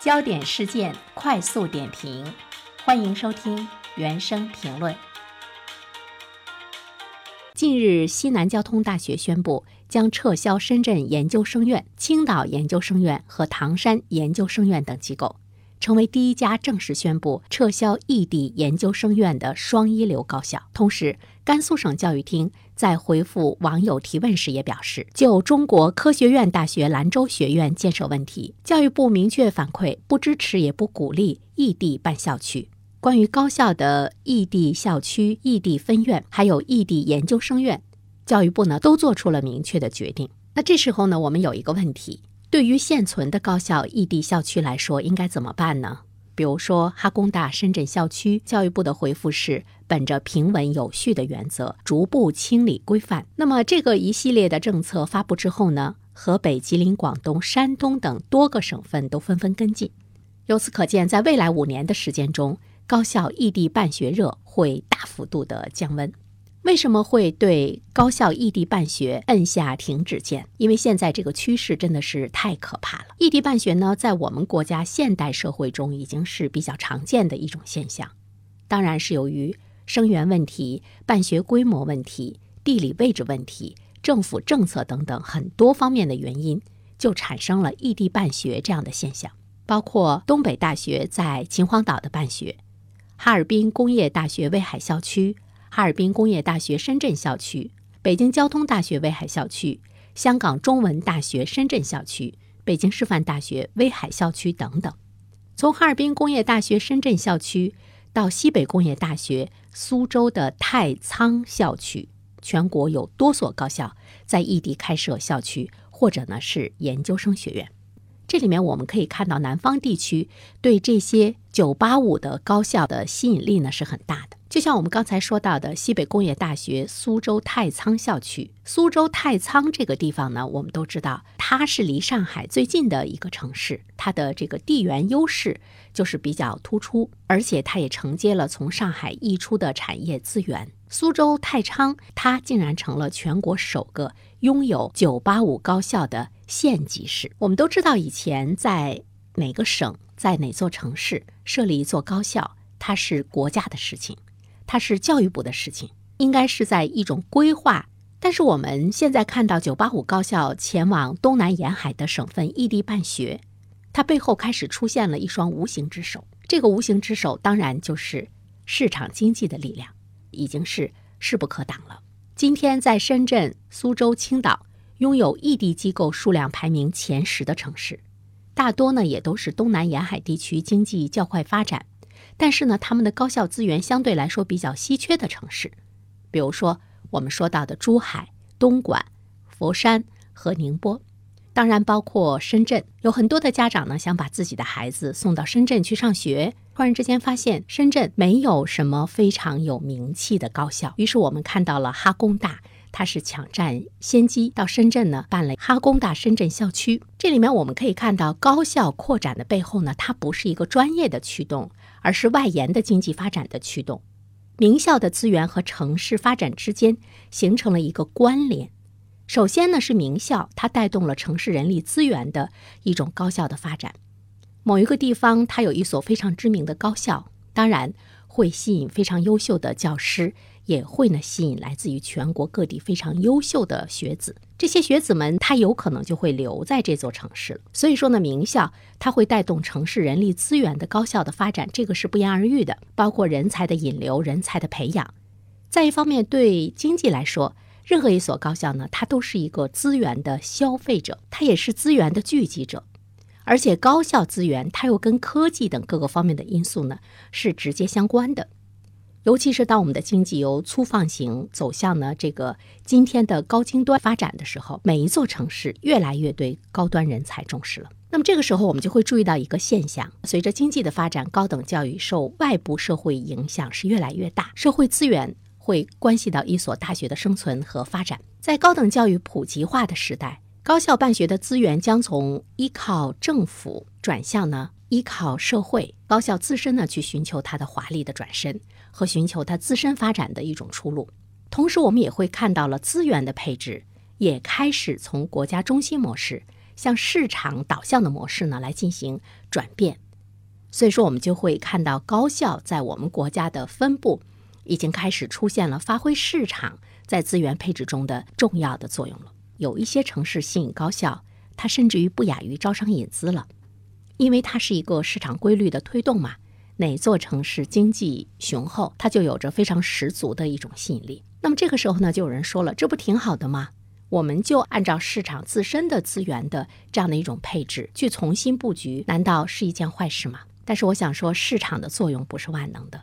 焦点事件快速点评，欢迎收听原声评论。近日，西南交通大学宣布将撤销深圳研究生院、青岛研究生院和唐山研究生院等机构，成为第一家正式宣布撤销异地研究生院的双一流高校。同时，甘肃省教育厅在回复网友提问时也表示，就中国科学院大学兰州学院建设问题，教育部明确反馈不支持也不鼓励异地办校区。关于高校的异地校区、异地分院，还有异地研究生院，教育部呢都做出了明确的决定。那这时候呢，我们有一个问题：对于现存的高校异地校区来说，应该怎么办呢？比如说哈工大深圳校区，教育部的回复是本着平稳有序的原则，逐步清理规范。那么这个一系列的政策发布之后呢，河北、吉林、广东、山东等多个省份都纷纷跟进。由此可见，在未来五年的时间中，高校异地办学热会大幅度的降温。为什么会对高校异地办学摁下停止键？因为现在这个趋势真的是太可怕了。异地办学呢，在我们国家现代社会中已经是比较常见的一种现象。当然是由于生源问题、办学规模问题、地理位置问题、政府政策等等很多方面的原因，就产生了异地办学这样的现象。包括东北大学在秦皇岛的办学，哈尔滨工业大学威海校区。哈尔滨工业大学深圳校区、北京交通大学威海校区、香港中文大学深圳校区、北京师范大学威海校区等等。从哈尔滨工业大学深圳校区到西北工业大学苏州的太仓校区，全国有多所高校在异地开设校区，或者呢是研究生学院。这里面我们可以看到，南方地区对这些985的高校的吸引力呢是很大的。就像我们刚才说到的西北工业大学苏州太仓校区，苏州太仓这个地方呢，我们都知道它是离上海最近的一个城市，它的这个地缘优势就是比较突出，而且它也承接了从上海溢出的产业资源。苏州太仓，它竟然成了全国首个拥有985高校的。县级市，我们都知道，以前在哪个省，在哪座城市设立一座高校，它是国家的事情，它是教育部的事情，应该是在一种规划。但是我们现在看到985高校前往东南沿海的省份异地办学，它背后开始出现了一双无形之手。这个无形之手，当然就是市场经济的力量，已经是势不可挡了。今天在深圳、苏州、青岛。拥有异地机构数量排名前十的城市，大多呢也都是东南沿海地区经济较快发展，但是呢他们的高校资源相对来说比较稀缺的城市，比如说我们说到的珠海、东莞、佛山和宁波，当然包括深圳。有很多的家长呢想把自己的孩子送到深圳去上学，突然之间发现深圳没有什么非常有名气的高校，于是我们看到了哈工大。它是抢占先机，到深圳呢办了哈工大深圳校区。这里面我们可以看到，高校扩展的背后呢，它不是一个专业的驱动，而是外延的经济发展的驱动。名校的资源和城市发展之间形成了一个关联。首先呢，是名校，它带动了城市人力资源的一种高效的发展。某一个地方它有一所非常知名的高校，当然会吸引非常优秀的教师。也会呢吸引来自于全国各地非常优秀的学子，这些学子们他有可能就会留在这座城市了。所以说呢，名校它会带动城市人力资源的高效的发展，这个是不言而喻的。包括人才的引流、人才的培养。再一方面，对经济来说，任何一所高校呢，它都是一个资源的消费者，它也是资源的聚集者。而且高校资源它又跟科技等各个方面的因素呢是直接相关的。尤其是当我们的经济由粗放型走向呢这个今天的高精端发展的时候，每一座城市越来越对高端人才重视了。那么这个时候，我们就会注意到一个现象：随着经济的发展，高等教育受外部社会影响是越来越大，社会资源会关系到一所大学的生存和发展。在高等教育普及化的时代，高校办学的资源将从依靠政府转向呢。依靠社会高校自身呢，去寻求它的华丽的转身和寻求它自身发展的一种出路。同时，我们也会看到了资源的配置也开始从国家中心模式向市场导向的模式呢来进行转变。所以说，我们就会看到高校在我们国家的分布已经开始出现了发挥市场在资源配置中的重要的作用了。有一些城市吸引高校，它甚至于不亚于招商引资了，因为它是一个市场规律的推动嘛。哪座城市经济雄厚，它就有着非常十足的一种吸引力。那么这个时候呢，就有人说了，这不挺好的吗？我们就按照市场自身的资源的这样的一种配置去重新布局，难道是一件坏事吗？但是我想说，市场的作用不是万能的，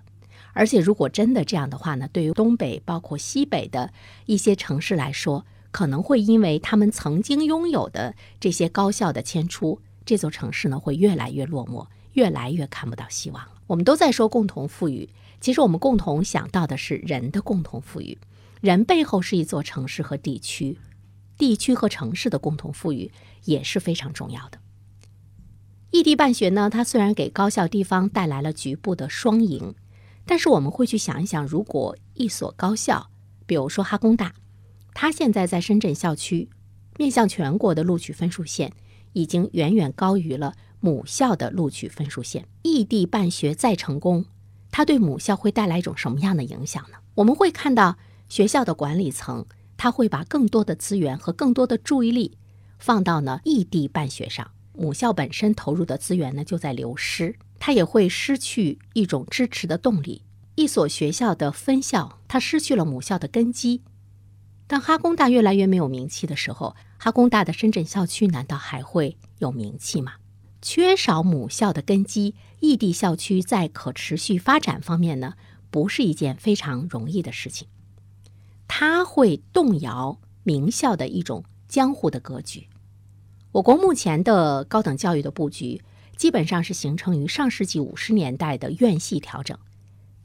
而且如果真的这样的话呢，对于东北包括西北的一些城市来说，可能会因为他们曾经拥有的这些高校的迁出，这座城市呢会越来越落寞，越来越看不到希望了。我们都在说共同富裕，其实我们共同想到的是人的共同富裕。人背后是一座城市和地区，地区和城市的共同富裕也是非常重要的。异地办学呢，它虽然给高校地方带来了局部的双赢，但是我们会去想一想，如果一所高校，比如说哈工大，他现在在深圳校区，面向全国的录取分数线已经远远高于了。母校的录取分数线，异地办学再成功，它对母校会带来一种什么样的影响呢？我们会看到学校的管理层，他会把更多的资源和更多的注意力放到呢异地办学上，母校本身投入的资源呢就在流失，它也会失去一种支持的动力。一所学校的分校，它失去了母校的根基。当哈工大越来越没有名气的时候，哈工大的深圳校区难道还会有名气吗？缺少母校的根基，异地校区在可持续发展方面呢，不是一件非常容易的事情。它会动摇名校的一种江湖的格局。我国目前的高等教育的布局，基本上是形成于上世纪五十年代的院系调整。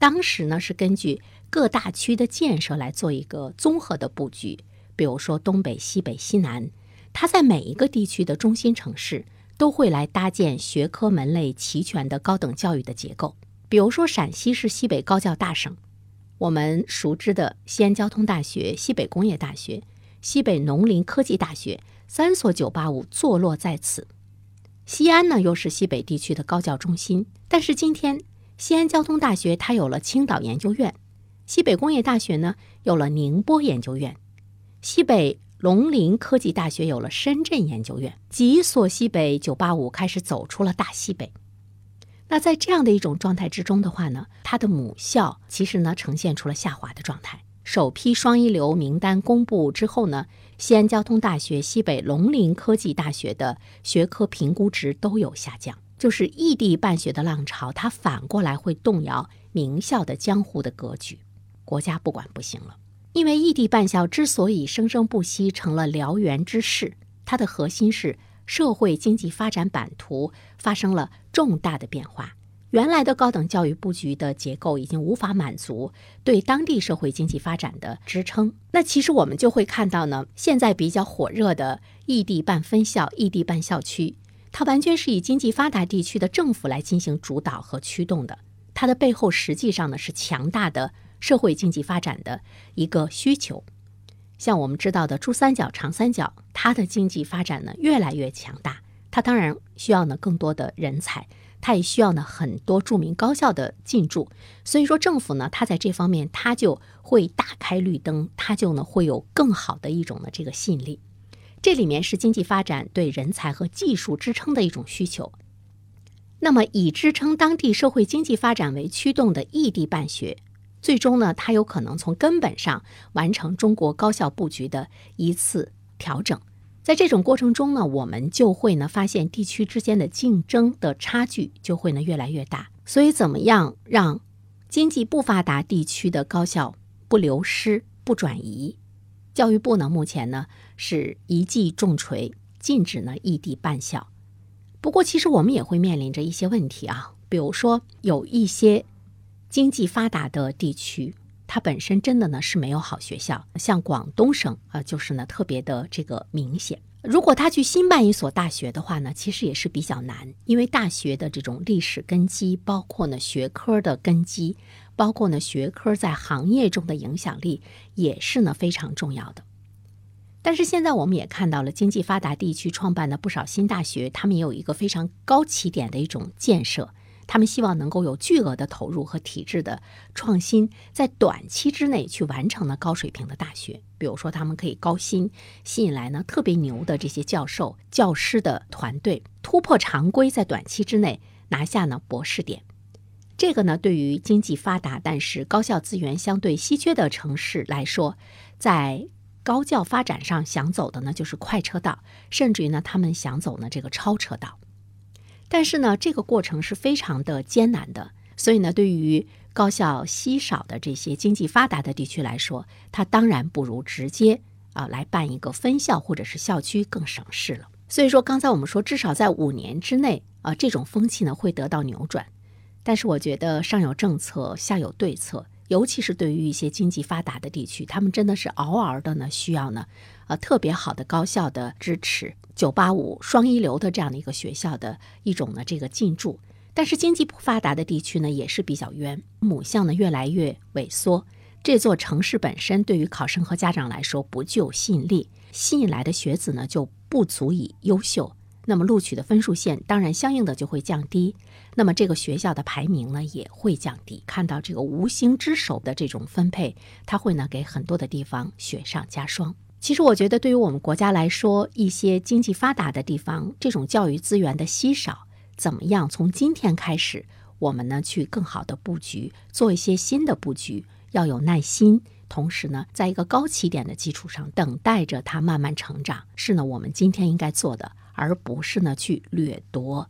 当时呢，是根据各大区的建设来做一个综合的布局。比如说东北、西北、西南，它在每一个地区的中心城市。都会来搭建学科门类齐全的高等教育的结构。比如说，陕西是西北高教大省，我们熟知的西安交通大学、西北工业大学、西北农林科技大学三所985坐落在此。西安呢，又是西北地区的高教中心。但是今天，西安交通大学它有了青岛研究院，西北工业大学呢有了宁波研究院，西北。农林科技大学有了深圳研究院，几所西北九八五开始走出了大西北。那在这样的一种状态之中的话呢，它的母校其实呢呈现出了下滑的状态。首批双一流名单公布之后呢，西安交通大学、西北农林科技大学的学科评估值都有下降。就是异地办学的浪潮，它反过来会动摇名校的江湖的格局，国家不管不行了。因为异地办校之所以生生不息，成了燎原之势，它的核心是社会经济发展版图发生了重大的变化。原来的高等教育布局的结构已经无法满足对当地社会经济发展的支撑。那其实我们就会看到呢，现在比较火热的异地办分校、异地办校区，它完全是以经济发达地区的政府来进行主导和驱动的。它的背后实际上呢是强大的。社会经济发展的一个需求，像我们知道的珠三角、长三角，它的经济发展呢越来越强大，它当然需要呢更多的人才，它也需要呢很多著名高校的进驻。所以说，政府呢，它在这方面它就会打开绿灯，它就呢会有更好的一种呢这个吸引力。这里面是经济发展对人才和技术支撑的一种需求。那么，以支撑当地社会经济发展为驱动的异地办学。最终呢，它有可能从根本上完成中国高校布局的一次调整。在这种过程中呢，我们就会呢发现地区之间的竞争的差距就会呢越来越大。所以，怎么样让经济不发达地区的高校不流失、不转移？教育部呢目前呢是一记重锤，禁止呢异地办校。不过，其实我们也会面临着一些问题啊，比如说有一些。经济发达的地区，它本身真的呢是没有好学校，像广东省啊，就是呢特别的这个明显。如果他去新办一所大学的话呢，其实也是比较难，因为大学的这种历史根基，包括呢学科的根基，包括呢学科在行业中的影响力，也是呢非常重要的。但是现在我们也看到了，经济发达地区创办的不少新大学，他们也有一个非常高起点的一种建设。他们希望能够有巨额的投入和体制的创新，在短期之内去完成呢高水平的大学。比如说，他们可以高薪吸引来呢特别牛的这些教授、教师的团队，突破常规，在短期之内拿下呢博士点。这个呢，对于经济发达但是高校资源相对稀缺的城市来说，在高教发展上想走的呢就是快车道，甚至于呢他们想走呢这个超车道。但是呢，这个过程是非常的艰难的，所以呢，对于高校稀少的这些经济发达的地区来说，它当然不如直接啊来办一个分校或者是校区更省事了。所以说，刚才我们说，至少在五年之内啊，这种风气呢会得到扭转。但是我觉得上有政策，下有对策，尤其是对于一些经济发达的地区，他们真的是嗷嗷的呢，需要呢，呃，特别好的高校的支持。九八五双一流的这样的一个学校的一种呢，这个进驻，但是经济不发达的地区呢，也是比较冤，母校呢越来越萎缩，这座城市本身对于考生和家长来说不具有吸引力，吸引来的学子呢就不足以优秀，那么录取的分数线当然相应的就会降低，那么这个学校的排名呢也会降低。看到这个无形之手的这种分配，它会呢给很多的地方雪上加霜。其实我觉得，对于我们国家来说，一些经济发达的地方，这种教育资源的稀少，怎么样从今天开始，我们呢去更好的布局，做一些新的布局，要有耐心，同时呢，在一个高起点的基础上，等待着它慢慢成长，是呢我们今天应该做的，而不是呢去掠夺